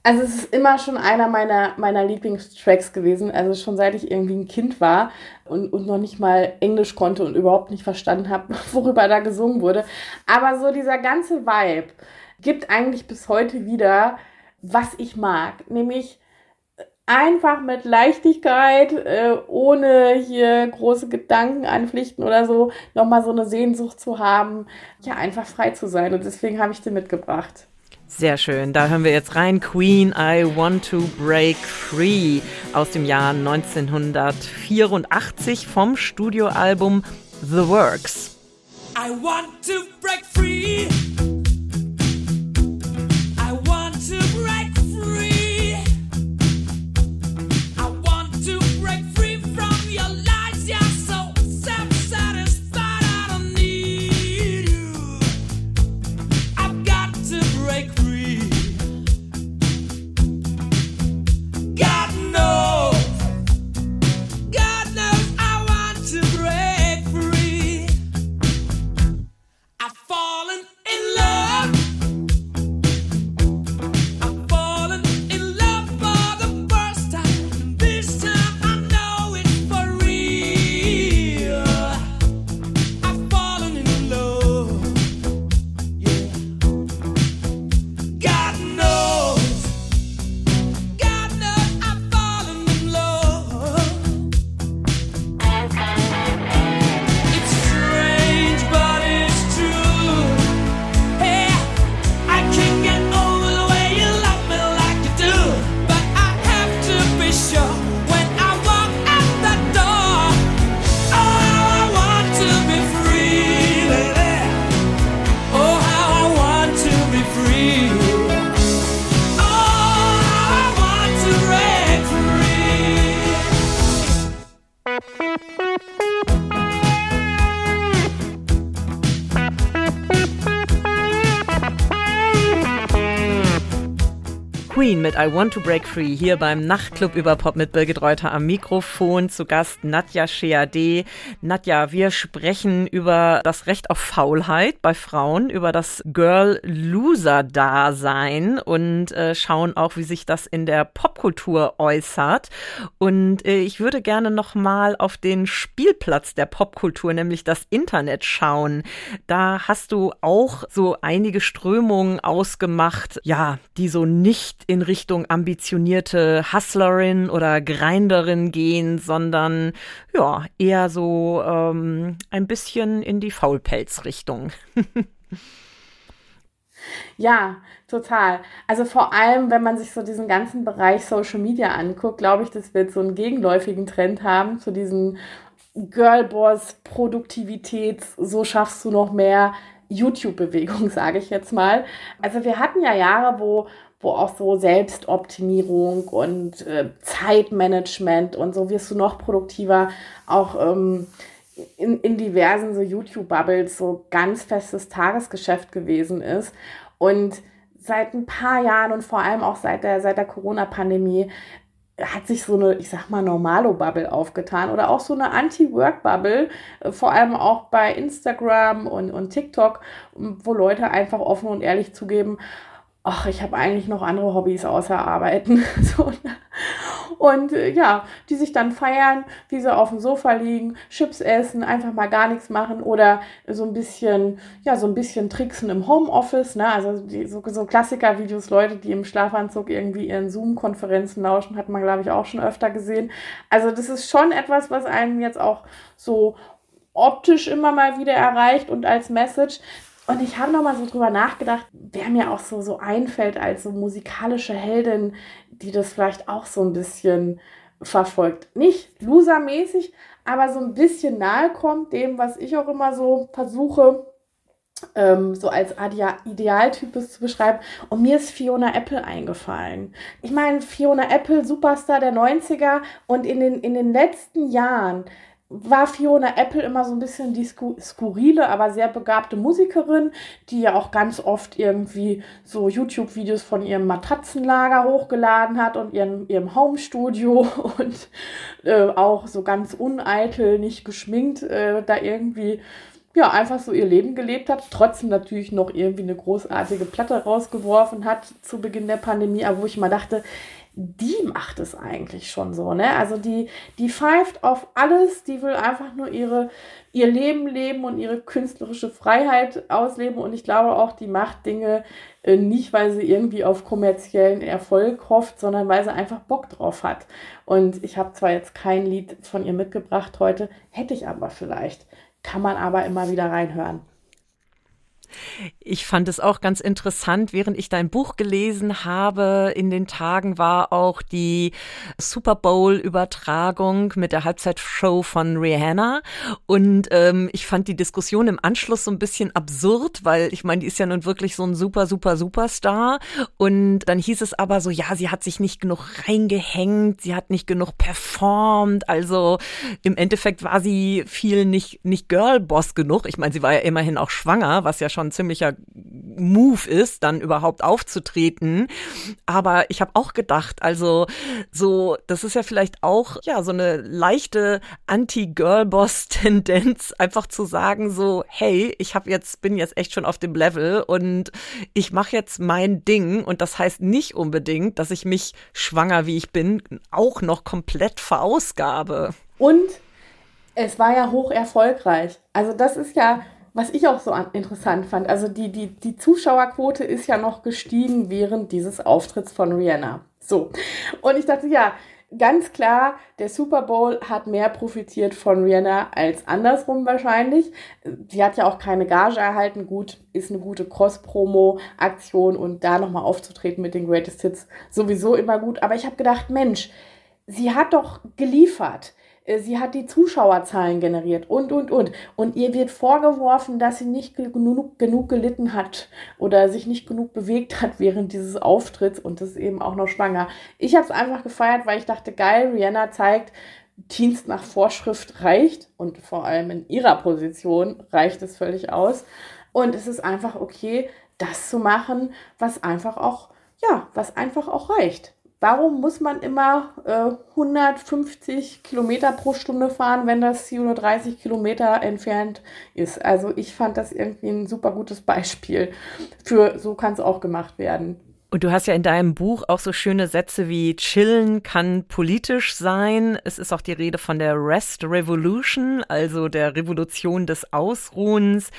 Also es ist immer schon einer meiner, meiner Lieblingstracks gewesen. Also schon seit ich irgendwie ein Kind war und, und noch nicht mal Englisch konnte und überhaupt nicht verstanden habe, <laughs> worüber da gesungen wurde. Aber so dieser ganze Vibe gibt eigentlich bis heute wieder, was ich mag. Nämlich einfach mit Leichtigkeit, äh, ohne hier große Gedanken anpflichten oder so, nochmal so eine Sehnsucht zu haben, ja, einfach frei zu sein. Und deswegen habe ich den mitgebracht. Sehr schön. Da hören wir jetzt rein Queen I Want to Break Free aus dem Jahr 1984 vom Studioalbum The Works. I want to break free. Mit I Want to Break Free hier beim Nachtclub über Pop mit Birgit Reuter am Mikrofon. Zu Gast Nadja Sheade. Nadja, wir sprechen über das Recht auf Faulheit bei Frauen, über das Girl-Loser-Dasein und äh, schauen auch, wie sich das in der Popkultur äußert. Und äh, ich würde gerne nochmal auf den Spielplatz der Popkultur, nämlich das Internet, schauen. Da hast du auch so einige Strömungen ausgemacht, ja, die so nicht in Richtung ambitionierte Hustlerin oder Grinderin gehen, sondern ja, eher so ähm, ein bisschen in die Faulpelzrichtung. <laughs> Ja, total. Also vor allem, wenn man sich so diesen ganzen Bereich Social Media anguckt, glaube ich, dass wir jetzt so einen gegenläufigen Trend haben zu diesen Girlboss, Produktivität, so schaffst du noch mehr YouTube-Bewegung, <laughs> sage ich jetzt mal. Also wir hatten ja Jahre, wo wo auch so Selbstoptimierung und äh, Zeitmanagement und so wirst du noch produktiver, auch ähm, in, in diversen so YouTube-Bubbles so ganz festes Tagesgeschäft gewesen ist. Und seit ein paar Jahren und vor allem auch seit der, seit der Corona-Pandemie hat sich so eine, ich sag mal, Normalo-Bubble aufgetan oder auch so eine Anti-Work-Bubble, äh, vor allem auch bei Instagram und, und TikTok, wo Leute einfach offen und ehrlich zugeben, ach, ich habe eigentlich noch andere Hobbys außer Arbeiten. <laughs> so, ne? und äh, ja, die sich dann feiern, wie sie auf dem Sofa liegen, Chips essen, einfach mal gar nichts machen oder so ein bisschen, ja, so ein bisschen tricksen im Homeoffice. Ne? Also die, so, so Klassiker-Videos, Leute, die im Schlafanzug irgendwie ihren Zoom-Konferenzen lauschen, hat man, glaube ich, auch schon öfter gesehen. Also das ist schon etwas, was einen jetzt auch so optisch immer mal wieder erreicht und als Message. Und ich habe nochmal so drüber nachgedacht, wer mir auch so, so einfällt als so musikalische Heldin, die das vielleicht auch so ein bisschen verfolgt. Nicht losermäßig, aber so ein bisschen nahe kommt dem, was ich auch immer so versuche, ähm, so als Idealtypes zu beschreiben. Und mir ist Fiona Apple eingefallen. Ich meine, Fiona Apple, Superstar der 90er und in den, in den letzten Jahren war Fiona Apple immer so ein bisschen die skurrile, aber sehr begabte Musikerin, die ja auch ganz oft irgendwie so YouTube-Videos von ihrem Matratzenlager hochgeladen hat und ihrem, ihrem Home-Studio <laughs> und äh, auch so ganz uneitel, nicht geschminkt, äh, da irgendwie ja, einfach so ihr Leben gelebt hat, trotzdem natürlich noch irgendwie eine großartige Platte rausgeworfen hat zu Beginn der Pandemie, aber wo ich mal dachte, die macht es eigentlich schon so, ne? Also die, die pfeift auf alles, die will einfach nur ihre, ihr Leben leben und ihre künstlerische Freiheit ausleben. Und ich glaube auch, die macht Dinge äh, nicht, weil sie irgendwie auf kommerziellen Erfolg hofft, sondern weil sie einfach Bock drauf hat. Und ich habe zwar jetzt kein Lied von ihr mitgebracht heute, hätte ich aber vielleicht. Kann man aber immer wieder reinhören. Ich fand es auch ganz interessant, während ich dein Buch gelesen habe, in den Tagen war auch die Super Bowl-Übertragung mit der Halbzeitshow von Rihanna. Und ähm, ich fand die Diskussion im Anschluss so ein bisschen absurd, weil ich meine, die ist ja nun wirklich so ein super, super, Superstar. Und dann hieß es aber so, ja, sie hat sich nicht genug reingehängt, sie hat nicht genug performt. Also im Endeffekt war sie viel nicht, nicht Girlboss genug. Ich meine, sie war ja immerhin auch schwanger, was ja schon ein ziemlicher Move ist, dann überhaupt aufzutreten. Aber ich habe auch gedacht, also so, das ist ja vielleicht auch ja so eine leichte Anti-Girlboss-Tendenz, einfach zu sagen so, hey, ich habe jetzt bin jetzt echt schon auf dem Level und ich mache jetzt mein Ding und das heißt nicht unbedingt, dass ich mich schwanger wie ich bin auch noch komplett verausgabe. Und es war ja hoch erfolgreich. Also das ist ja was ich auch so interessant fand, also die, die, die Zuschauerquote ist ja noch gestiegen während dieses Auftritts von Rihanna. So. Und ich dachte, ja, ganz klar, der Super Bowl hat mehr profitiert von Rihanna als andersrum wahrscheinlich. Sie hat ja auch keine Gage erhalten. Gut, ist eine gute Cross-Promo-Aktion und da nochmal aufzutreten mit den Greatest Hits sowieso immer gut. Aber ich habe gedacht, Mensch, sie hat doch geliefert. Äh, sie hat die Zuschauerzahlen generiert und, und, und. Und ihr wird vorgeworfen, dass sie nicht genug, genug gelitten hat oder sich nicht genug bewegt hat <laughs> während dieses Auftritts und ist eben auch noch schwanger. Ich habe es einfach gefeiert, weil ich dachte, geil, Rihanna zeigt, Dienst nach Vorschrift reicht und vor allem in ihrer Position reicht es völlig aus. Und es ist einfach okay, das zu machen, was einfach auch, ja, was einfach auch reicht. Warum muss man immer äh, 150 Kilometer pro Stunde fahren, wenn das Ziel nur 30 Kilometer entfernt ist? Also ich fand das irgendwie ein super gutes Beispiel für so kann es auch gemacht werden. Und du hast ja in deinem Buch auch so schöne Sätze wie Chillen kann politisch sein. Es ist auch die Rede von der Rest Revolution, also der Revolution des Ausruhens.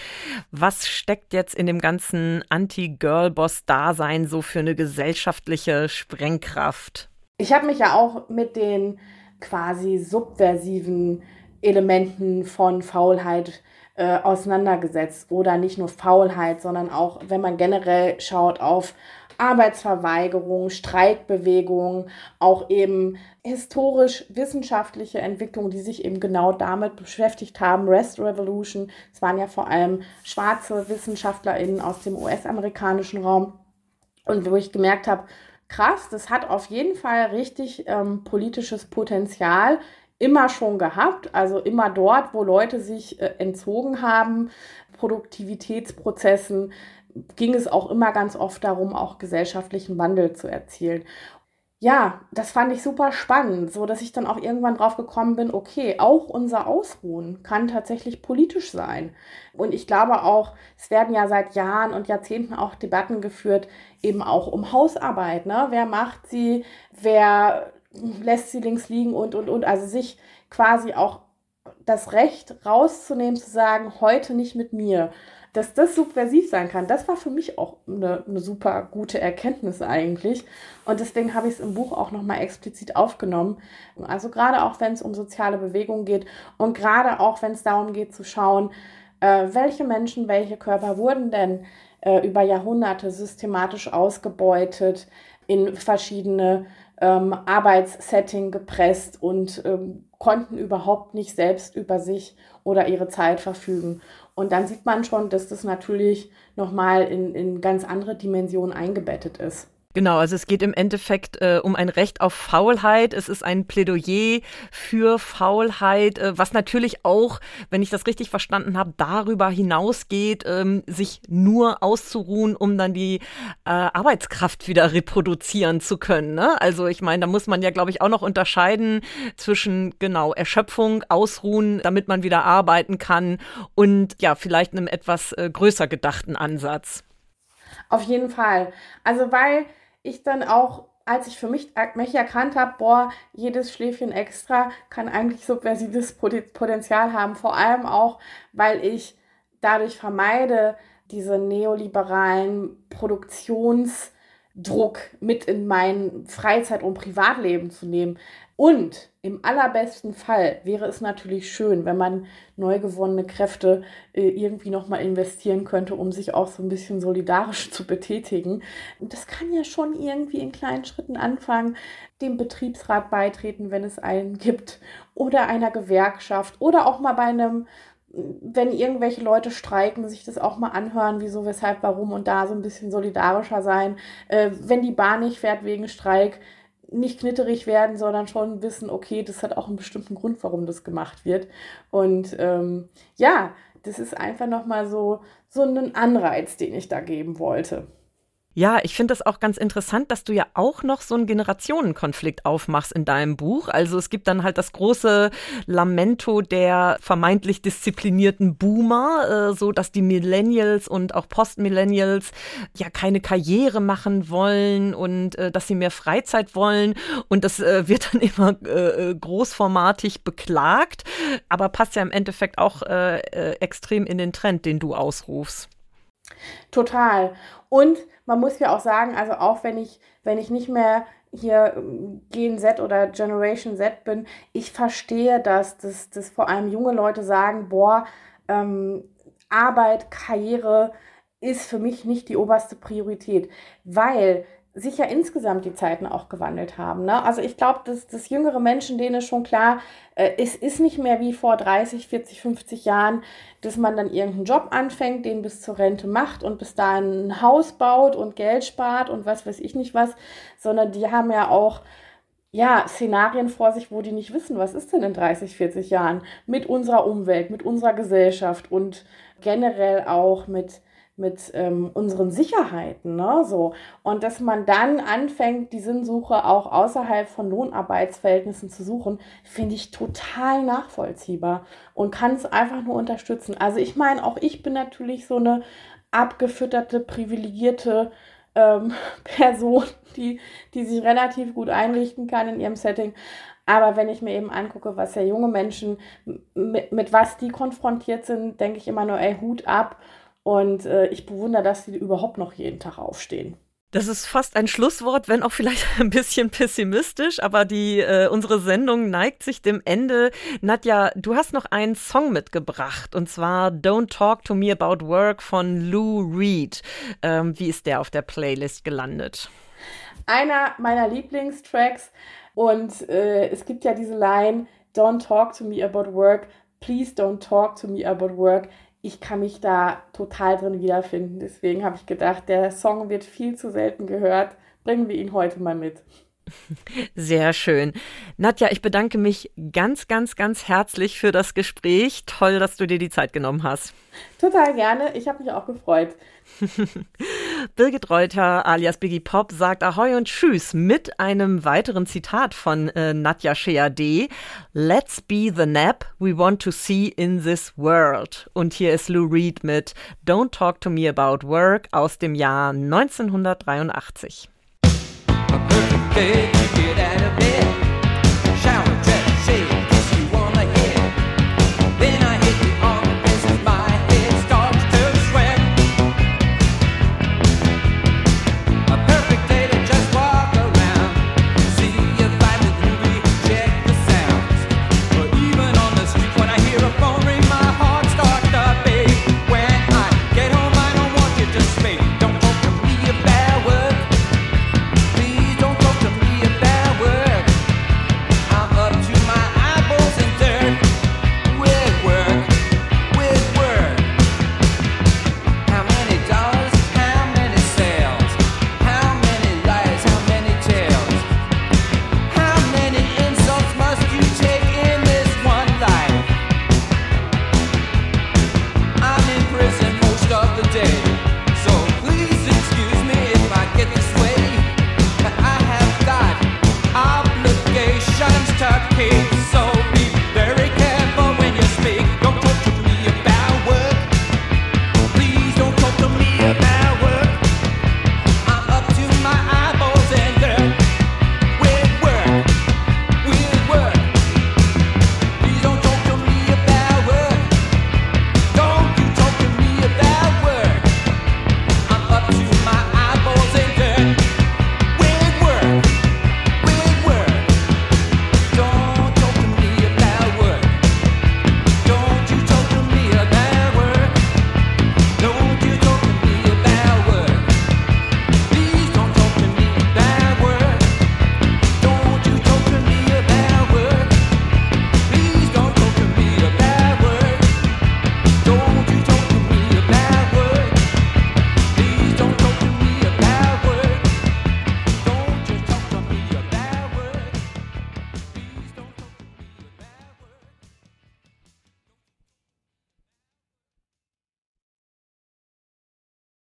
Was steckt jetzt in dem ganzen Anti-Girl-Boss-Dasein so für eine gesellschaftliche Sprengkraft? Ich habe mich ja auch mit den quasi subversiven Elementen von Faulheit äh, auseinandergesetzt. Oder nicht nur Faulheit, sondern auch, wenn man generell schaut auf Arbeitsverweigerung, Streikbewegung, auch eben historisch-wissenschaftliche Entwicklungen, die sich eben genau damit beschäftigt haben. Rest Revolution, es waren ja vor allem schwarze WissenschaftlerInnen aus dem US-amerikanischen Raum. Und wo ich gemerkt habe, krass, das hat auf jeden Fall richtig ähm, politisches Potenzial immer schon gehabt, also immer dort, wo Leute sich äh, entzogen haben, Produktivitätsprozessen, ging es auch immer ganz oft darum, auch gesellschaftlichen Wandel zu erzielen. Ja, das fand ich super spannend, so dass ich dann auch irgendwann drauf gekommen bin, okay, auch unser Ausruhen kann tatsächlich politisch sein. Und ich glaube auch, es werden ja seit Jahren und Jahrzehnten auch Debatten geführt, eben auch um Hausarbeit, ne? Wer macht sie, wer lässt sie links liegen und und und, also sich quasi auch das Recht rauszunehmen, zu sagen, heute nicht mit mir dass das subversiv sein kann, das war für mich auch eine, eine super gute Erkenntnis eigentlich. Und deswegen habe ich es im Buch auch nochmal explizit aufgenommen. Also gerade auch, wenn es um soziale Bewegungen geht und gerade auch, wenn es darum geht zu schauen, äh, welche Menschen, welche Körper wurden denn äh, über Jahrhunderte systematisch ausgebeutet, in verschiedene ähm, Arbeitssetting gepresst und ähm, konnten überhaupt nicht selbst über sich oder ihre Zeit verfügen. Und dann sieht man schon, dass das natürlich nochmal in, in ganz andere Dimensionen eingebettet ist. Genau, also es geht im Endeffekt äh, um ein Recht auf Faulheit. Es ist ein Plädoyer für Faulheit, äh, was natürlich auch, wenn ich das richtig verstanden habe, darüber hinausgeht, ähm, sich nur auszuruhen, um dann die äh, Arbeitskraft wieder reproduzieren zu können. Ne? Also ich meine, da muss man ja, glaube ich, auch noch unterscheiden zwischen genau Erschöpfung, Ausruhen, damit man wieder arbeiten kann und ja, vielleicht einem etwas äh, größer gedachten Ansatz. Auf jeden Fall. Also weil ich dann auch, als ich für mich, mich erkannt habe, boah, jedes Schläfchen extra kann eigentlich subversives Potenzial haben. Vor allem auch, weil ich dadurch vermeide, diese neoliberalen Produktionsdruck mit in mein Freizeit- und Privatleben zu nehmen. Und im allerbesten Fall wäre es natürlich schön, wenn man neu gewonnene Kräfte äh, irgendwie nochmal investieren könnte, um sich auch so ein bisschen solidarisch <laughs> zu betätigen. Und das kann ja schon irgendwie in kleinen Schritten anfangen, dem Betriebsrat beitreten, wenn es einen gibt, oder einer Gewerkschaft oder auch mal bei einem wenn irgendwelche Leute streiken, sich das auch mal anhören, wieso, weshalb, warum und da so ein bisschen solidarischer sein. Äh, wenn die Bahn nicht fährt wegen Streik, nicht knitterig werden, sondern schon wissen, okay, das hat auch einen bestimmten Grund, warum das gemacht wird. Und ähm, ja, das ist einfach nochmal so, so ein Anreiz, den ich da geben wollte. Ja, ich finde das auch ganz interessant, dass du ja auch noch so einen Generationenkonflikt aufmachst in deinem Buch. Also es gibt dann halt das große Lamento der vermeintlich disziplinierten Boomer, äh, so dass die Millennials und auch Postmillennials ja keine Karriere machen wollen und äh, dass sie mehr Freizeit wollen. Und das äh, wird dann <laughs> immer äh, äh, großformatig beklagt, aber passt ja im Endeffekt auch äh, extrem in den Trend, den du ausrufst. Total. Und man muss ja auch sagen, also auch wenn ich, wenn ich nicht mehr hier ähm, Gen Z oder Generation Z bin, ich verstehe das, dass, dass vor allem junge Leute sagen, boah, ähm, Arbeit, Karriere ist für mich nicht die oberste Priorität, weil sich ja insgesamt die Zeiten auch gewandelt haben. Ne? Also ich glaube, dass, dass jüngere Menschen, denen ist schon klar, äh, es ist nicht mehr wie vor 30, 40, 50 Jahren, dass man dann irgendeinen Job anfängt, den bis zur Rente macht und bis dahin ein Haus baut und Geld spart und was weiß ich nicht was, sondern die haben ja auch ja, Szenarien vor sich, wo die nicht wissen, was ist denn in 30, 40 Jahren mit unserer Umwelt, mit unserer Gesellschaft und generell auch mit mit ähm, unseren Sicherheiten, ne? So. Und dass man dann anfängt, die Sinnsuche auch außerhalb von Lohnarbeitsverhältnissen zu suchen, finde ich total nachvollziehbar und kann es einfach nur unterstützen. Also ich meine, auch ich bin natürlich so eine abgefütterte, privilegierte ähm, <laughs> Person, die, die sich relativ gut einrichten kann in ihrem Setting. Aber wenn ich mir eben angucke, was ja junge Menschen, mit, mit was die konfrontiert sind, denke ich immer nur, ey, Hut ab. Und äh, ich bewundere, dass sie überhaupt noch jeden Tag aufstehen. Das ist fast ein Schlusswort, wenn auch vielleicht <laughs> ein bisschen pessimistisch, aber die äh, unsere Sendung neigt sich dem Ende. Nadja, du hast noch einen Song mitgebracht und zwar Don't Talk to Me About Work von Lou Reed. Ähm, wie ist der auf der Playlist gelandet? Einer meiner Lieblingstracks und äh, es gibt ja diese Line Don't talk to me about work, please don't talk to me about work ich kann mich da total drin wiederfinden. Deswegen habe ich gedacht, der Song wird viel zu selten gehört. Bringen wir ihn heute mal mit. Sehr schön. Nadja, ich bedanke mich ganz, ganz, ganz herzlich für das Gespräch. Toll, dass du dir die Zeit genommen hast. Total gerne. Ich habe mich auch gefreut. <laughs> Birgit Reuter alias Biggie Pop sagt Ahoi und Tschüss mit einem weiteren Zitat von äh, Nadja Sheade. Let's be the nap we want to see in this world. Und hier ist Lou Reed mit Don't Talk to Me About Work aus dem Jahr 1983.